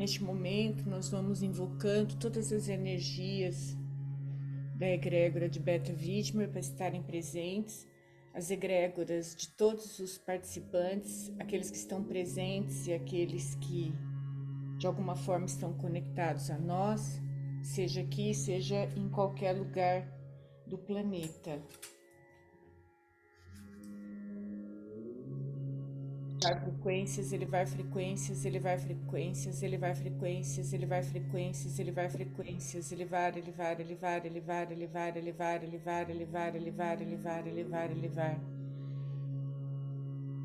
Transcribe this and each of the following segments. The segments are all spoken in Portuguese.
Neste momento, nós vamos invocando todas as energias da egrégora de Beta Vítima para estarem presentes, as egrégoras de todos os participantes, aqueles que estão presentes e aqueles que de alguma forma estão conectados a nós, seja aqui, seja em qualquer lugar do planeta. Elevar frequências, elevar frequências, elevar frequências, elevar frequências, elevar frequências, elevar frequências, elevar, elevar, elevar, elevar, elevar, elevar, elevar, elevar, elevar, elevar, elevar, elevar.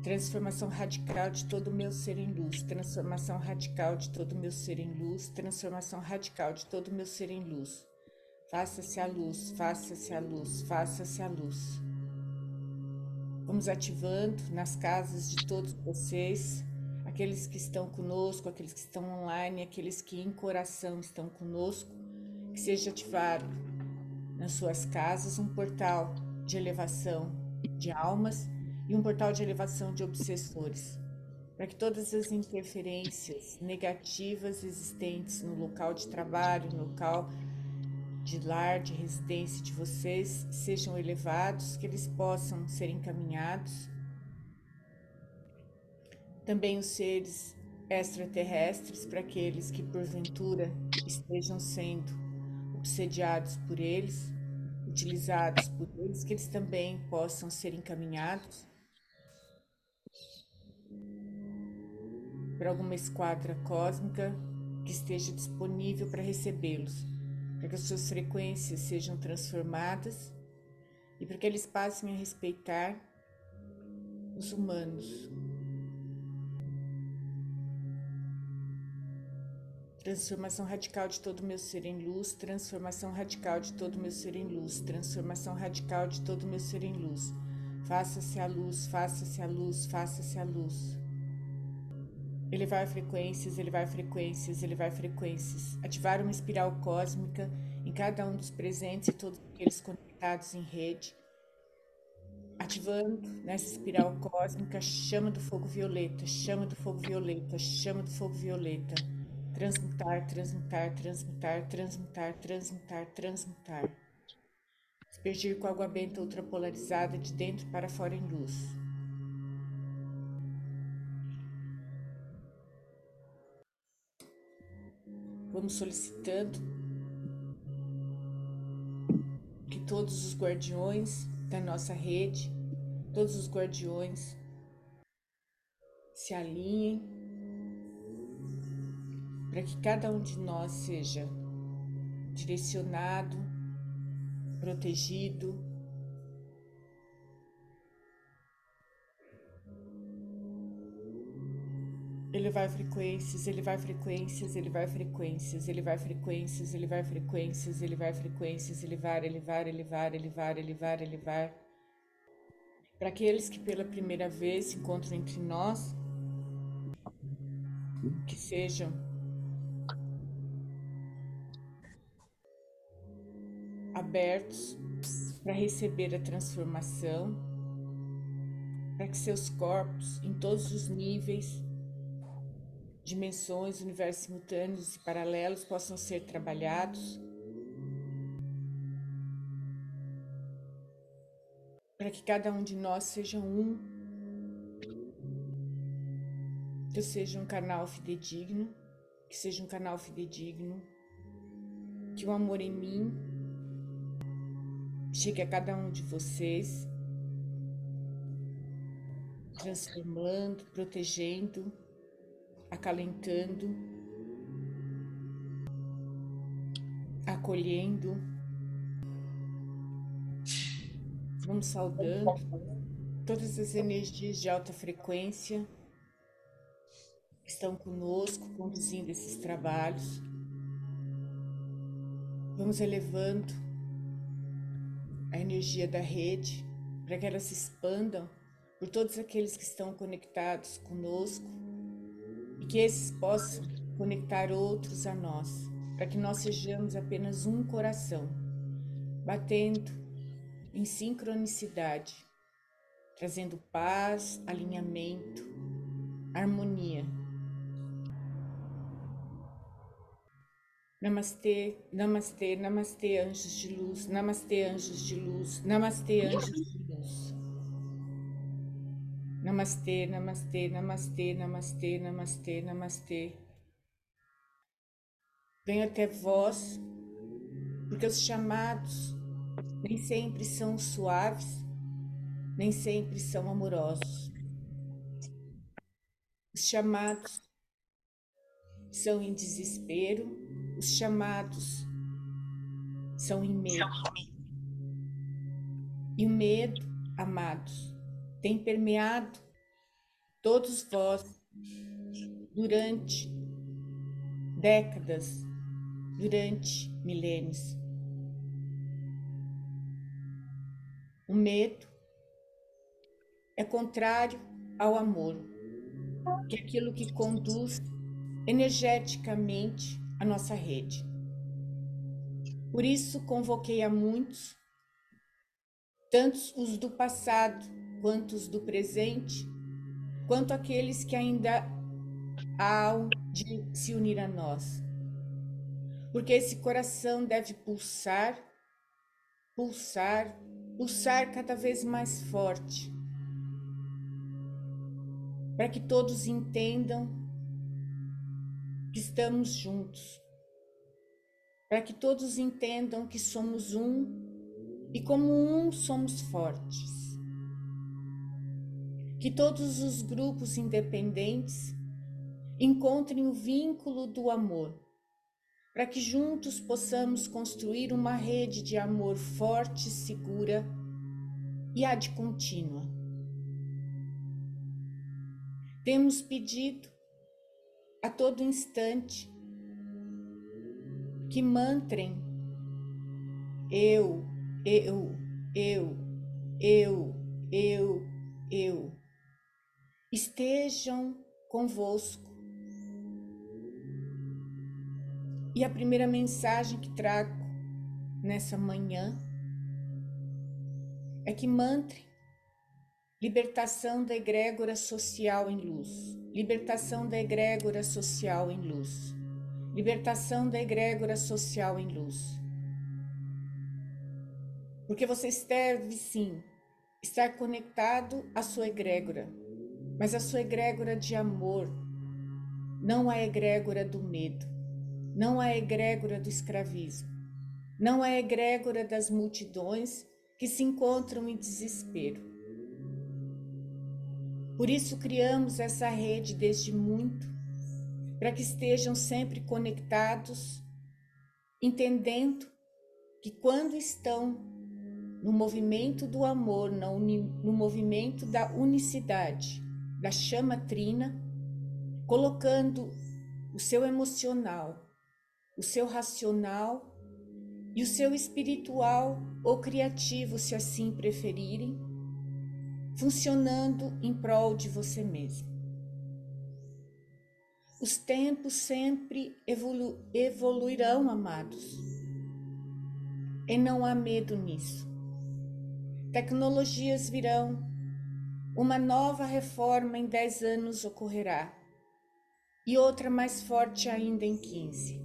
Transformação radical de todo o meu ser em luz, transformação radical de todo o meu ser em luz, transformação radical de todo o meu ser em luz. Faça-se a luz, faça-se a luz, faça-se a luz. Vamos ativando nas casas de todos vocês, aqueles que estão conosco, aqueles que estão online, aqueles que em coração estão conosco, que seja ativado nas suas casas um portal de elevação de almas e um portal de elevação de obsessores, para que todas as interferências negativas existentes no local de trabalho, no local de lar, de residência de vocês sejam elevados, que eles possam ser encaminhados. Também os seres extraterrestres, para aqueles que porventura estejam sendo obsediados por eles, utilizados por eles, que eles também possam ser encaminhados para alguma esquadra cósmica que esteja disponível para recebê-los para que as suas frequências sejam transformadas e para que eles passem a respeitar os humanos. Transformação radical de todo meu ser em luz, transformação radical de todo meu ser em luz, transformação radical de todo meu ser em luz. Faça-se a luz, faça-se a luz, faça-se a luz. Elevar frequências, elevar frequências, elevar frequências. Ativar uma espiral cósmica em cada um dos presentes e todos aqueles conectados em rede. Ativando nessa espiral cósmica chama do fogo violeta, chama do fogo violeta, chama do fogo violeta. Transmutar, transmutar, transmutar, transmutar, transmutar, transmutar. Aspergir com água benta ultrapolarizada de dentro para fora em luz. Vamos solicitando que todos os guardiões da nossa rede, todos os guardiões se alinhem para que cada um de nós seja direcionado, protegido, Ele vai frequências, ele vai frequências, ele vai frequências, ele vai frequências, ele vai frequências, ele vai frequências, ele vai, ele vai, ele vai, ele vai, ele vai, ele vai. Para aqueles que pela primeira vez se encontram entre nós, que sejam abertos para receber a transformação, para que seus corpos, em todos os níveis, dimensões, universos simultâneos e paralelos possam ser trabalhados. Para que cada um de nós seja um, que eu seja um canal fidedigno, que seja um canal fidedigno, que o amor em mim chegue a cada um de vocês, transformando, protegendo, acalentando, acolhendo. Vamos saudando todas as energias de alta frequência que estão conosco, conduzindo esses trabalhos. Vamos elevando a energia da rede para que elas se expandam por todos aqueles que estão conectados conosco e que esses possam conectar outros a nós, para que nós sejamos apenas um coração, batendo em sincronicidade, trazendo paz, alinhamento, harmonia. Namastê, namastê, namastê, anjos de luz, namastê, anjos de luz, namastê, anjos de luz. Namastê, namastê, namastê, namastê, namastê, namastê. Venho até vós, porque os chamados nem sempre são suaves, nem sempre são amorosos. Os chamados são em desespero, os chamados são em medo. E o medo, amados, tem permeado todos vós durante décadas, durante milênios. O medo é contrário ao amor, que é aquilo que conduz energeticamente a nossa rede. Por isso, convoquei a muitos, tantos os do passado quanto os do presente, quanto aqueles que ainda há de se unir a nós. Porque esse coração deve pulsar, pulsar, pulsar cada vez mais forte, para que todos entendam que estamos juntos, para que todos entendam que somos um e, como um, somos fortes. Que todos os grupos independentes encontrem o vínculo do amor, para que juntos possamos construir uma rede de amor forte, segura e ad contínua. Temos pedido a todo instante. Que mantrem eu, eu, eu, eu, eu, eu estejam convosco. E a primeira mensagem que trago nessa manhã é que mantre libertação da egrégora social em luz. Libertação da egrégora social em luz. Libertação da egrégora social em luz. Porque você deve sim estar conectado à sua egrégora, mas a sua egrégora de amor, não a egrégora do medo, não a egrégora do escravismo, não a egrégora das multidões que se encontram em desespero. Por isso criamos essa rede desde muito, para que estejam sempre conectados, entendendo que quando estão no movimento do amor, no movimento da unicidade, da chama trina, colocando o seu emocional, o seu racional e o seu espiritual ou criativo, se assim preferirem, funcionando em prol de você mesmo. Os tempos sempre evolu evoluirão, amados. E não há medo nisso. Tecnologias virão, uma nova reforma em 10 anos ocorrerá e outra mais forte ainda em 15.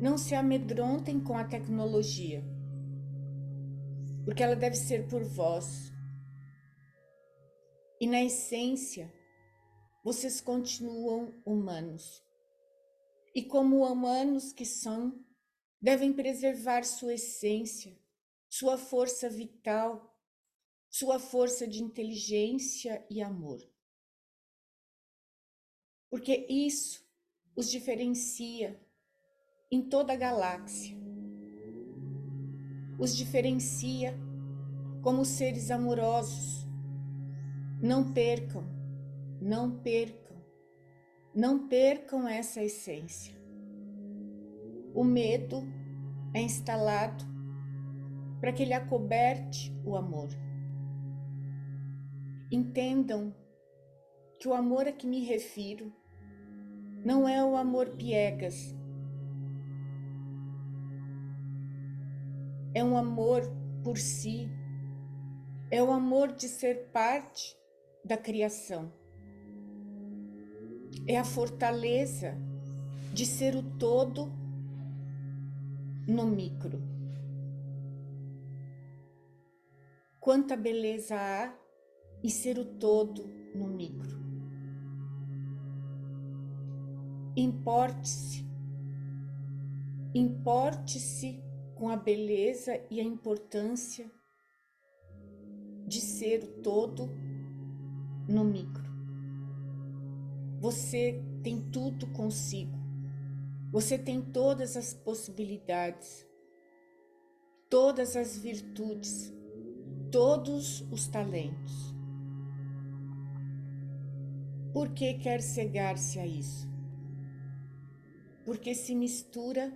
Não se amedrontem com a tecnologia, porque ela deve ser por vós e na essência, vocês continuam humanos. E como humanos que são, devem preservar sua essência, sua força vital, sua força de inteligência e amor. Porque isso os diferencia em toda a galáxia. Os diferencia como seres amorosos, não percam, não percam, não percam essa essência. O medo é instalado para que ele acoberte o amor. Entendam que o amor a que me refiro não é o amor piegas, é um amor por si, é o amor de ser parte da criação. É a fortaleza de ser o todo no micro. Quanta beleza há em ser o todo no micro. Importe-se, importe-se com a beleza e a importância de ser o todo no micro. Você tem tudo consigo. Você tem todas as possibilidades, todas as virtudes, todos os talentos. Por que quer cegar-se a isso? Porque se mistura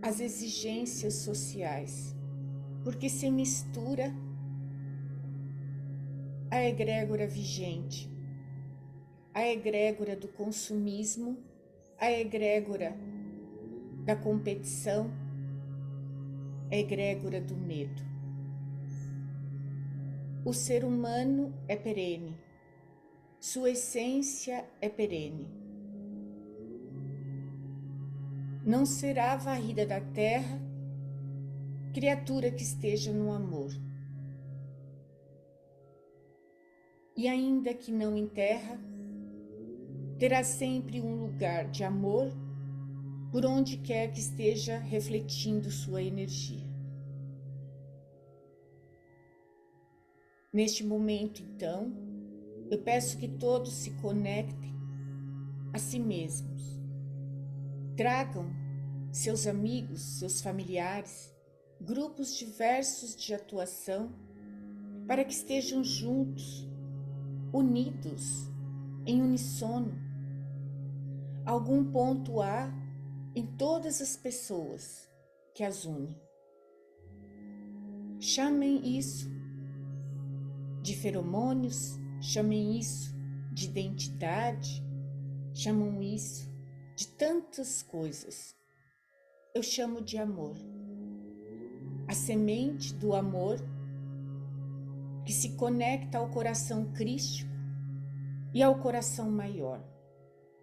as exigências sociais, porque se mistura a egrégora vigente, a egrégora do consumismo, a egrégora da competição, a egrégora do medo. O ser humano é perene, sua essência é perene. Não será varrida da terra criatura que esteja no amor. E ainda que não em terra, terá sempre um lugar de amor por onde quer que esteja refletindo sua energia. Neste momento, então, eu peço que todos se conectem a si mesmos. Tragam seus amigos, seus familiares, grupos diversos de atuação, para que estejam juntos, unidos, em unissono algum ponto há em todas as pessoas que as une. Chamem isso de feromônios, chamem isso de identidade, chamam isso de tantas coisas. Eu chamo de amor. A semente do amor que se conecta ao coração crístico e ao coração maior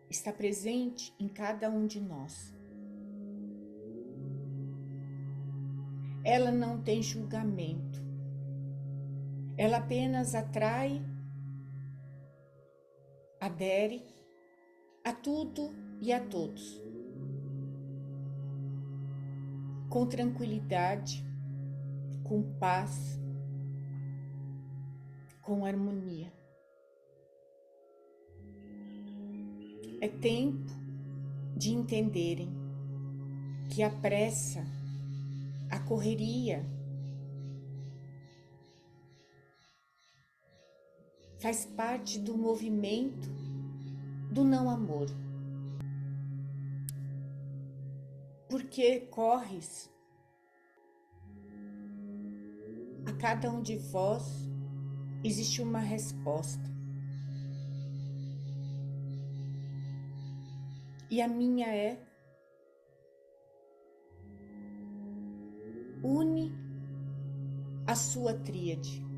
está presente em cada um de nós. Ela não tem julgamento, ela apenas atrai, adere a tudo e a todos, com tranquilidade, com paz, com harmonia. É tempo de entenderem que a pressa, a correria, faz parte do movimento do não amor. Porque corres a cada um de vós existe uma resposta. E a minha é une a sua tríade.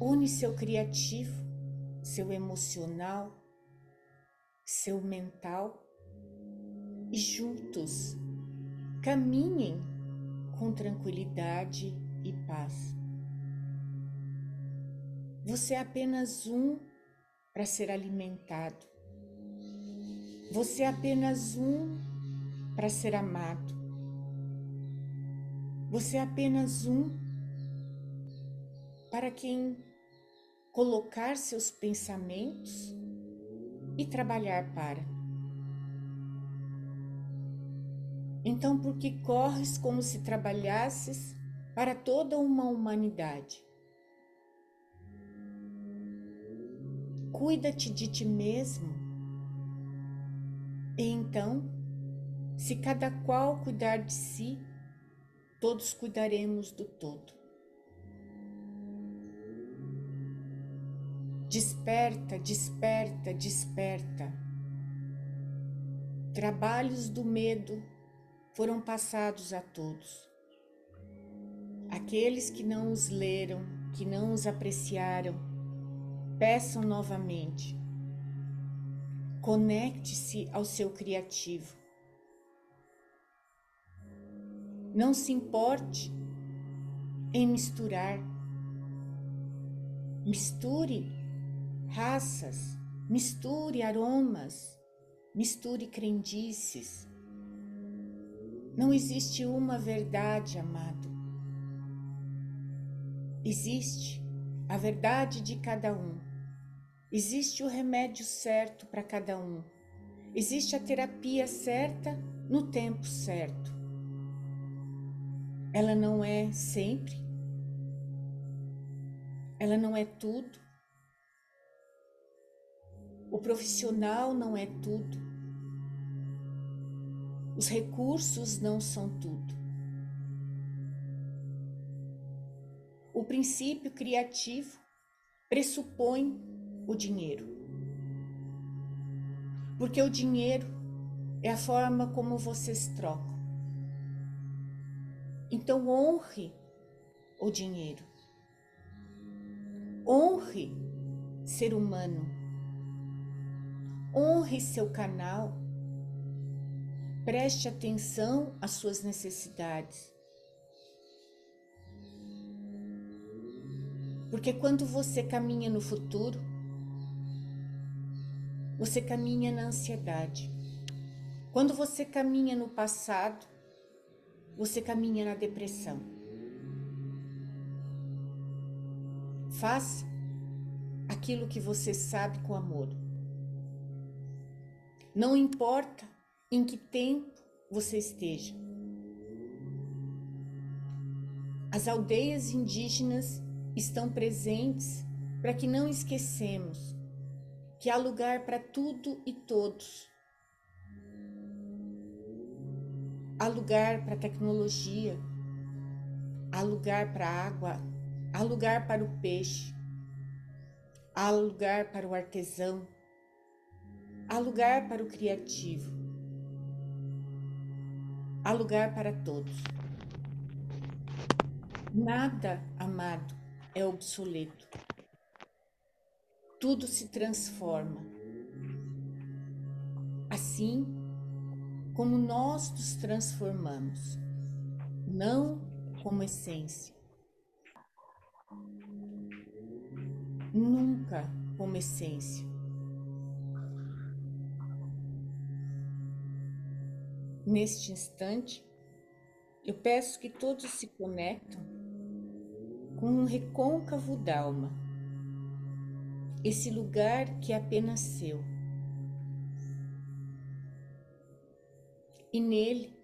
Une seu criativo, seu emocional, seu mental e juntos caminhem com tranquilidade e paz. Você é apenas um para ser alimentado. Você é apenas um para ser amado. Você é apenas um para quem colocar seus pensamentos e trabalhar para. Então, por que corres como se trabalhasses para toda uma humanidade? Cuida-te de ti mesmo e então, se cada qual cuidar de si, todos cuidaremos do todo. Desperta, desperta, desperta. Trabalhos do medo foram passados a todos. Aqueles que não os leram, que não os apreciaram, peçam novamente Conecte-se ao seu criativo. Não se importe em misturar. Misture raças, misture aromas, misture crendices. Não existe uma verdade, amado. Existe a verdade de cada um. Existe o remédio certo para cada um. Existe a terapia certa no tempo certo. Ela não é sempre. Ela não é tudo. O profissional não é tudo. Os recursos não são tudo. O princípio criativo pressupõe o dinheiro. Porque o dinheiro é a forma como vocês trocam. Então honre o dinheiro. Honre ser humano. Honre seu canal. Preste atenção às suas necessidades. Porque quando você caminha no futuro, você caminha na ansiedade. Quando você caminha no passado, você caminha na depressão. Faça aquilo que você sabe com amor. Não importa em que tempo você esteja. As aldeias indígenas estão presentes para que não esquecemos que há lugar para tudo e todos. Há lugar para tecnologia, há lugar para água, há lugar para o peixe, há lugar para o artesão, há lugar para o criativo, há lugar para todos. Nada, amado, é obsoleto. Tudo se transforma. Assim como nós nos transformamos, não como essência. Nunca como essência. Neste instante, eu peço que todos se conectam com um recôncavo d'alma, esse lugar que é apenas seu. E nele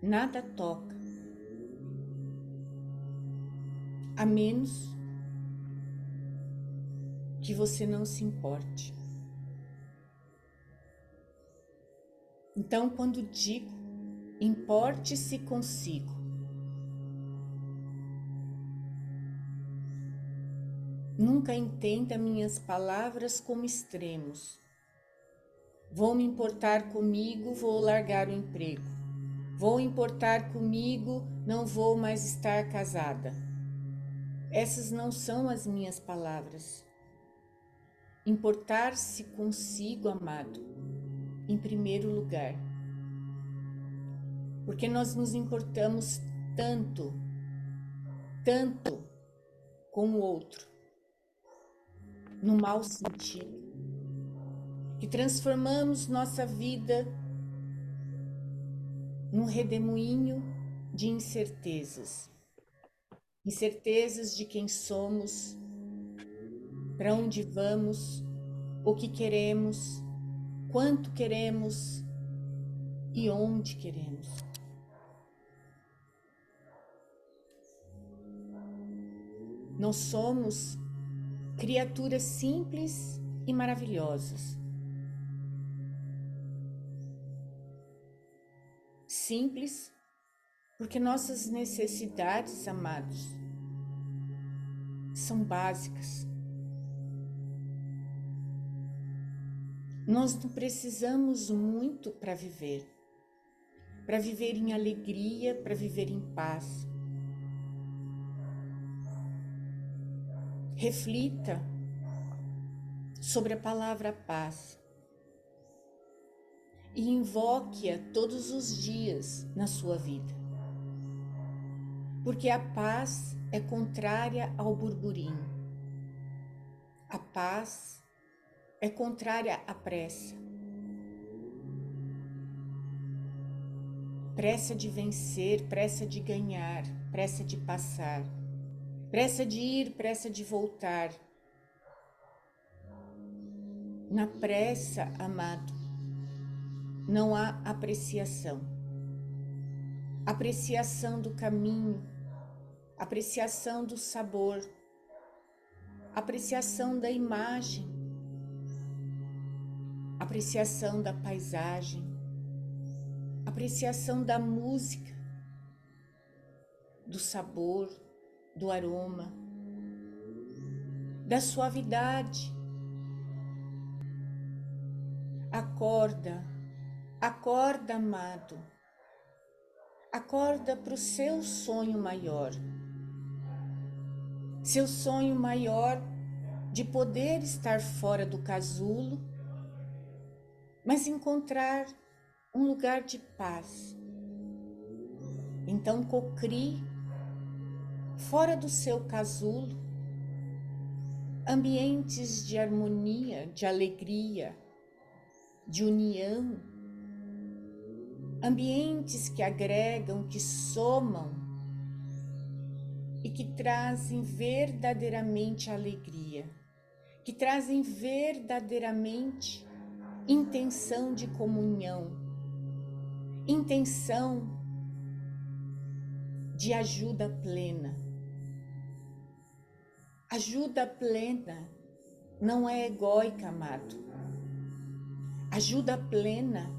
nada toca, a menos que você não se importe. Então, quando digo, importe-se consigo, Nunca entenda minhas palavras como extremos. Vou me importar comigo, vou largar o emprego. Vou importar comigo, não vou mais estar casada. Essas não são as minhas palavras. Importar-se consigo, amado, em primeiro lugar. Porque nós nos importamos tanto, tanto com o outro no mau sentido, que transformamos nossa vida num redemoinho de incertezas. Incertezas de quem somos, para onde vamos, o que queremos, quanto queremos e onde queremos. Nós somos criaturas simples e maravilhosas. Simples, porque nossas necessidades, amados, são básicas. Nós não precisamos muito para viver, para viver em alegria, para viver em paz. Reflita sobre a palavra paz e invoque-a todos os dias na sua vida. Porque a paz é contrária ao burburinho. A paz é contrária à pressa. Pressa de vencer, pressa de ganhar, pressa de passar, pressa de ir, pressa de voltar. Na pressa, amado, não há apreciação. Apreciação do caminho, apreciação do sabor, apreciação da imagem, apreciação da paisagem, apreciação da música, do sabor, do aroma, da suavidade. Acorda, acorda, amado. Acorda para o seu sonho maior seu sonho maior de poder estar fora do casulo, mas encontrar um lugar de paz. Então cocrie fora do seu casulo ambientes de harmonia, de alegria, de união, ambientes que agregam, que somam e que trazem verdadeiramente alegria, que trazem verdadeiramente intenção de comunhão, intenção de ajuda plena. Ajuda plena não é egóica, amado. Ajuda plena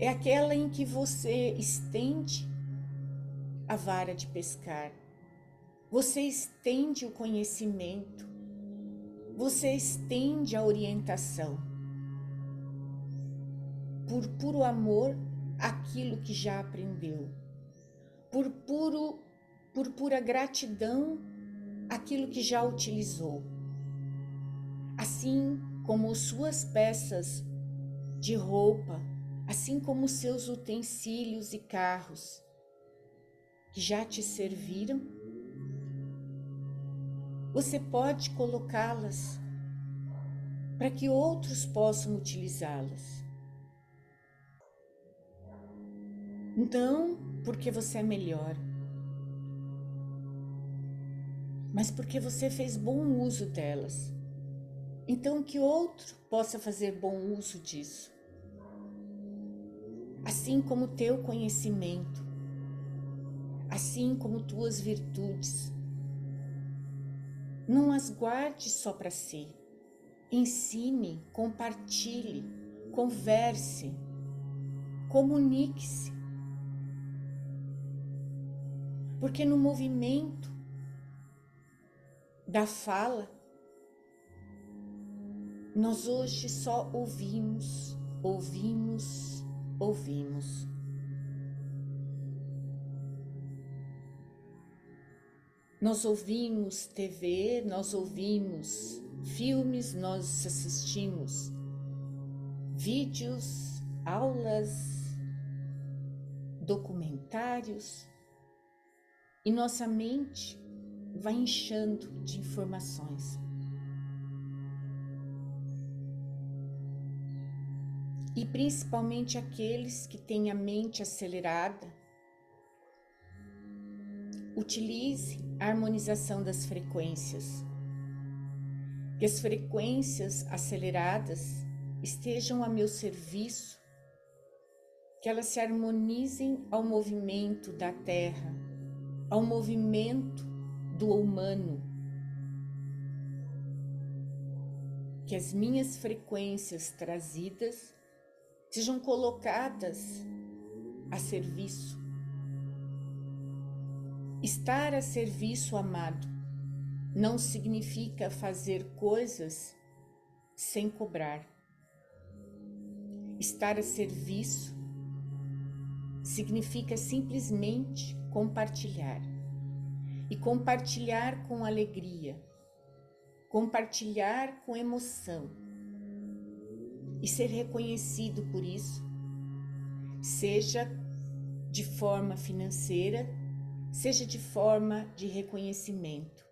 é aquela em que você estende a vara de pescar você estende o conhecimento, você estende a orientação. Por puro amor, aquilo que já aprendeu. Por puro por pura gratidão, aquilo que já utilizou. Assim como suas peças de roupa, assim como seus utensílios e carros que já te serviram você pode colocá-las para que outros possam utilizá-las. Não porque você é melhor, mas porque você fez bom uso delas. Então, que outro possa fazer bom uso disso. Assim como teu conhecimento, assim como tuas virtudes, não as guarde só para si. Ensine, compartilhe, converse, comunique-se. Porque no movimento da fala, nós hoje só ouvimos, ouvimos, ouvimos. Nós ouvimos TV, nós ouvimos filmes, nós assistimos vídeos, aulas, documentários e nossa mente vai inchando de informações. E principalmente aqueles que têm a mente acelerada, utilize a harmonização das frequências. Que as frequências aceleradas estejam a meu serviço, que elas se harmonizem ao movimento da Terra, ao movimento do humano. Que as minhas frequências trazidas sejam colocadas a serviço Estar a serviço amado não significa fazer coisas sem cobrar. Estar a serviço significa simplesmente compartilhar. E compartilhar com alegria, compartilhar com emoção e ser reconhecido por isso, seja de forma financeira seja de forma de reconhecimento.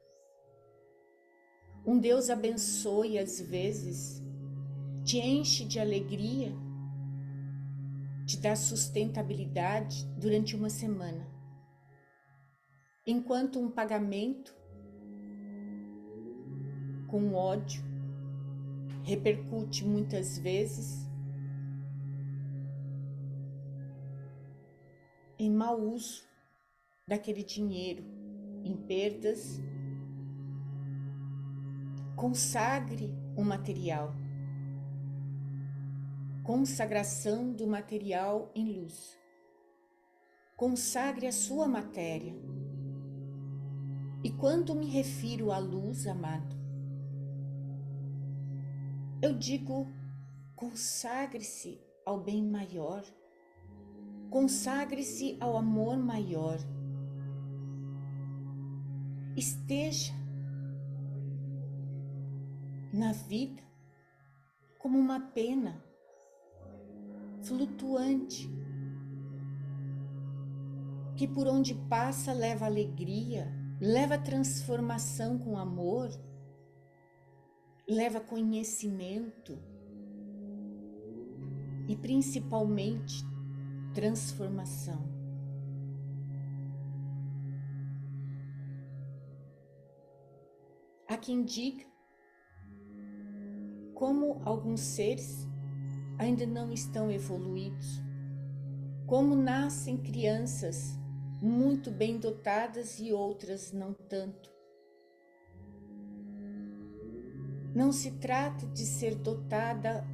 Um Deus abençoe às vezes, te enche de alegria, te dá sustentabilidade durante uma semana, enquanto um pagamento com ódio repercute muitas vezes em mau uso daquele dinheiro, em perdas. Consagre o material. Consagração do material em luz. Consagre a sua matéria. E quando me refiro à luz, amado, eu digo consagre-se ao bem maior Consagre-se ao amor maior. Esteja na vida como uma pena flutuante que por onde passa leva alegria, leva transformação com amor, leva conhecimento e principalmente transformação. Há quem diga como alguns seres ainda não estão evoluídos, como nascem crianças muito bem dotadas e outras não tanto. Não se trata de ser dotada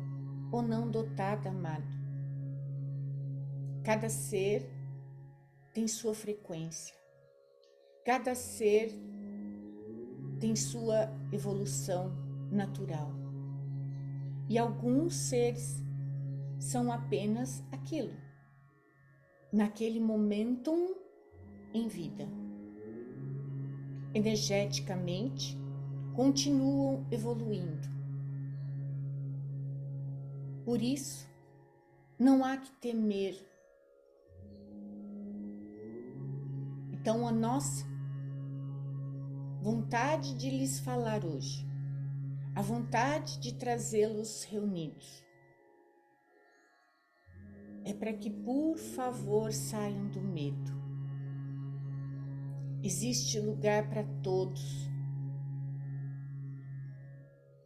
ou não dotada, amado. Cada ser tem sua frequência. Cada ser tem sua evolução natural. E alguns seres são apenas aquilo, naquele momento em vida. Energeticamente, continuam evoluindo. Por isso, não há que temer Então, a nossa vontade de lhes falar hoje, a vontade de trazê-los reunidos, é para que, por favor, saiam do medo. Existe lugar para todos.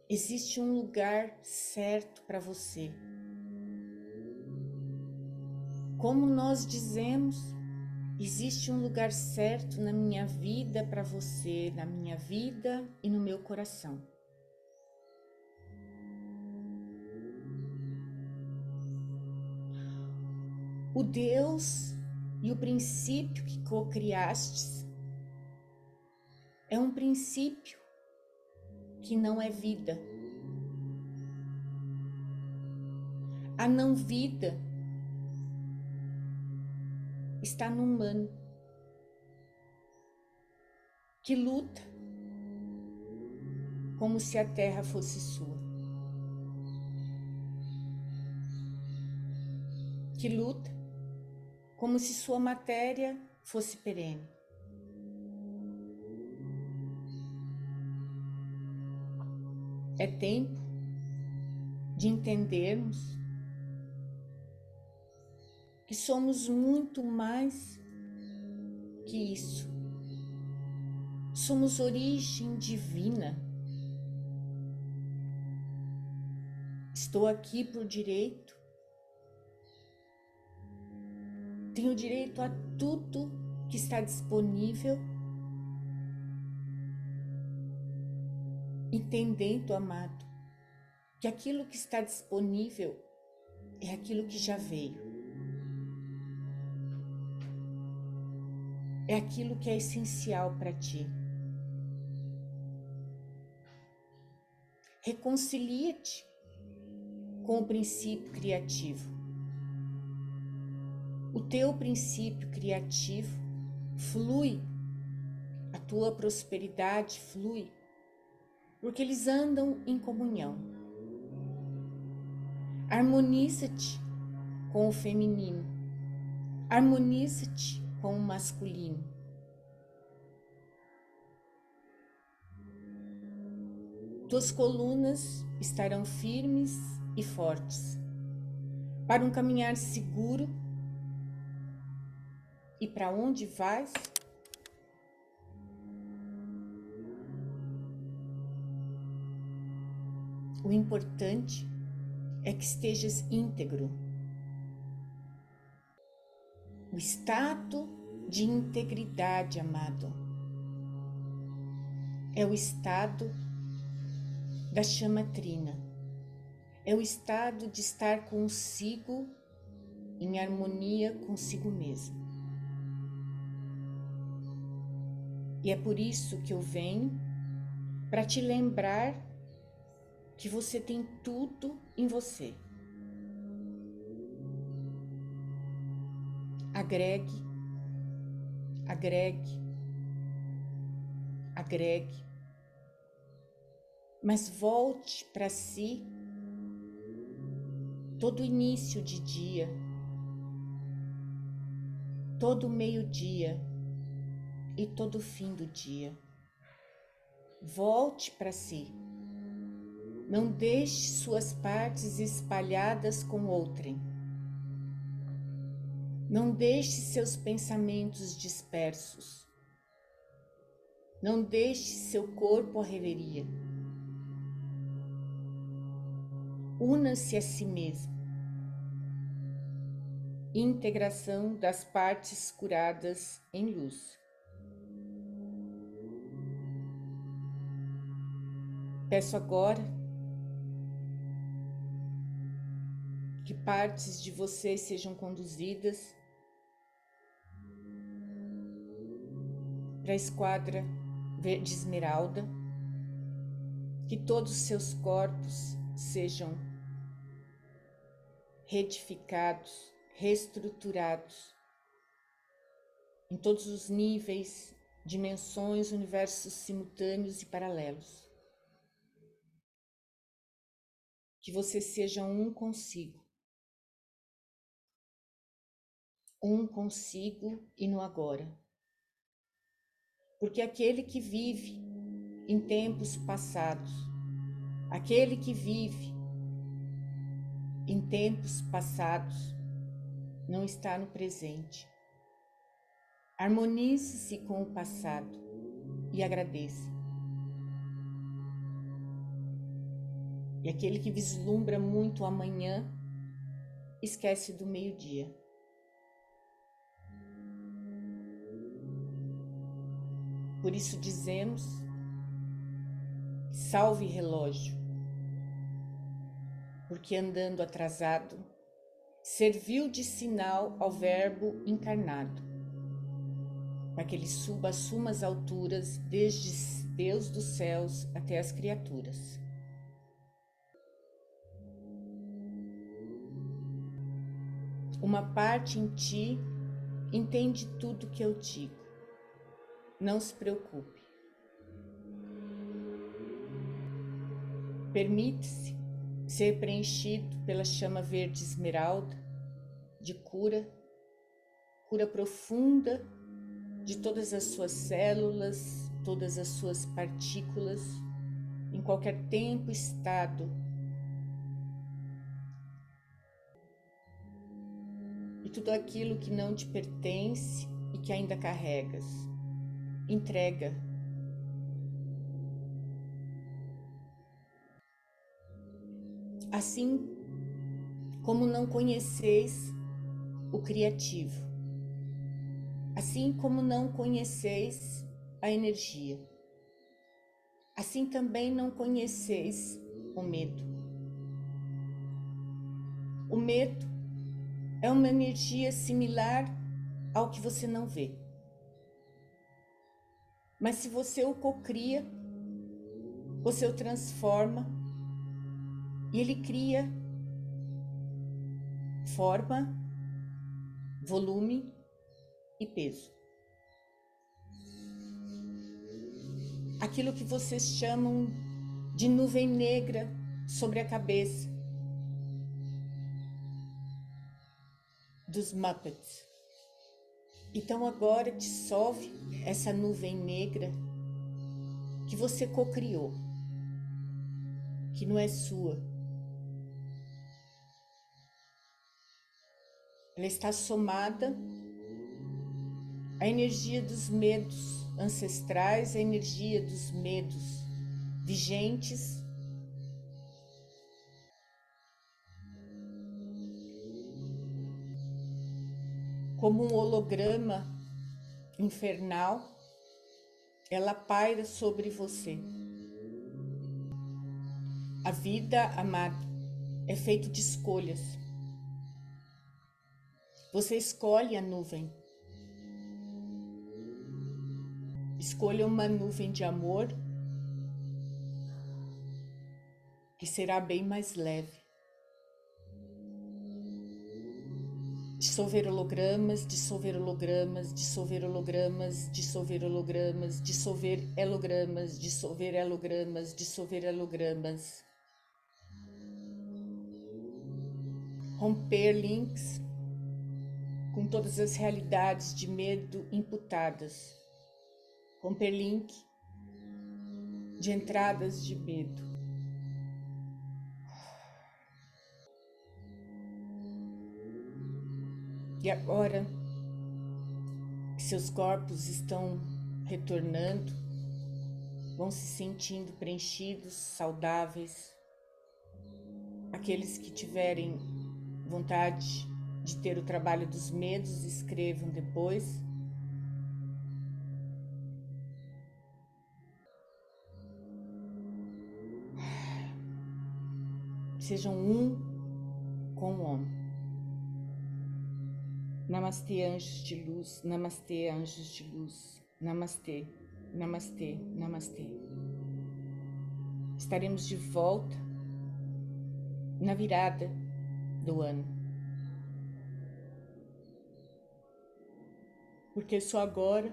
Existe um lugar certo para você. Como nós dizemos, Existe um lugar certo na minha vida para você, na minha vida e no meu coração. O Deus e o princípio que co-criastes é um princípio que não é vida. A não vida está no humano que luta como se a terra fosse sua. Que luta como se sua matéria fosse perene. É tempo de entendermos que somos muito mais que isso. Somos origem divina. Estou aqui por direito. Tenho direito a tudo que está disponível. Entendendo, amado, que aquilo que está disponível é aquilo que já veio. é aquilo que é essencial para ti. Reconcilia-te com o princípio criativo. O teu princípio criativo flui, a tua prosperidade flui, porque eles andam em comunhão. Harmoniza-te com o feminino, harmoniza-te com o masculino. Tuas colunas estarão firmes e fortes para um caminhar seguro e para onde vais? O importante é que estejas íntegro. O estado de integridade, amado, é o estado da chama trina. É o estado de estar consigo em harmonia consigo mesmo. E é por isso que eu venho para te lembrar que você tem tudo em você. Agregue, agregue, agregue, mas volte para si todo início de dia, todo meio-dia e todo fim do dia. Volte para si. Não deixe suas partes espalhadas com outrem. Não deixe seus pensamentos dispersos. Não deixe seu corpo à reveria. Una-se a si mesmo. Integração das partes curadas em luz. Peço agora que partes de você sejam conduzidas para a esquadra verde esmeralda, que todos os seus corpos sejam retificados, reestruturados em todos os níveis, dimensões, universos simultâneos e paralelos. Que você seja um consigo. um consigo e no agora. Porque aquele que vive em tempos passados, aquele que vive em tempos passados, não está no presente. Harmonize-se com o passado e agradeça. E aquele que vislumbra muito amanhã, esquece do meio-dia. Por isso dizemos: salve relógio, porque andando atrasado, serviu de sinal ao Verbo encarnado, para que ele suba as sumas alturas, desde Deus dos céus até as criaturas. Uma parte em ti entende tudo que eu digo não se preocupe. Permite-se ser preenchido pela chama verde esmeralda de cura, cura profunda de todas as suas células, todas as suas partículas, em qualquer tempo, estado. Tudo aquilo que não te pertence e que ainda carregas entrega. Assim como não conheceis o criativo, assim como não conheceis a energia, assim também não conheceis o medo. O medo é uma energia similar ao que você não vê. Mas se você o cocria, você o transforma e ele cria forma, volume e peso. Aquilo que vocês chamam de nuvem negra sobre a cabeça dos Muppets. Então agora dissolve essa nuvem negra que você cocriou. que não é sua. Ela está somada à energia dos medos ancestrais, à energia dos medos vigentes como um holograma infernal, ela paira sobre você. A vida, amada, é feita de escolhas. Você escolhe a nuvem. Escolha uma nuvem de amor que será bem mais leve. Dissolver hologramas, dissolver hologramas, dissolver hologramas, dissolver hologramas, dissolver helogramas, dissolver helogramas, dissolver helogramas. Romper links com todas as realidades de medo imputadas. Romper link de entradas de medo. E agora seus corpos estão retornando, vão se sentindo preenchidos, saudáveis. Aqueles que tiverem vontade de ter o trabalho dos medos, escrevam depois. Sejam um com o homem. Namastê, anjos de luz. Namastê, anjos de luz. Namastê, namastê, namastê. Estaremos de volta na virada do ano. Porque só agora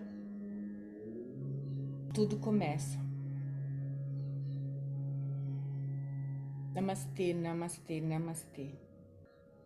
tudo começa. Namastê, namastê, namastê.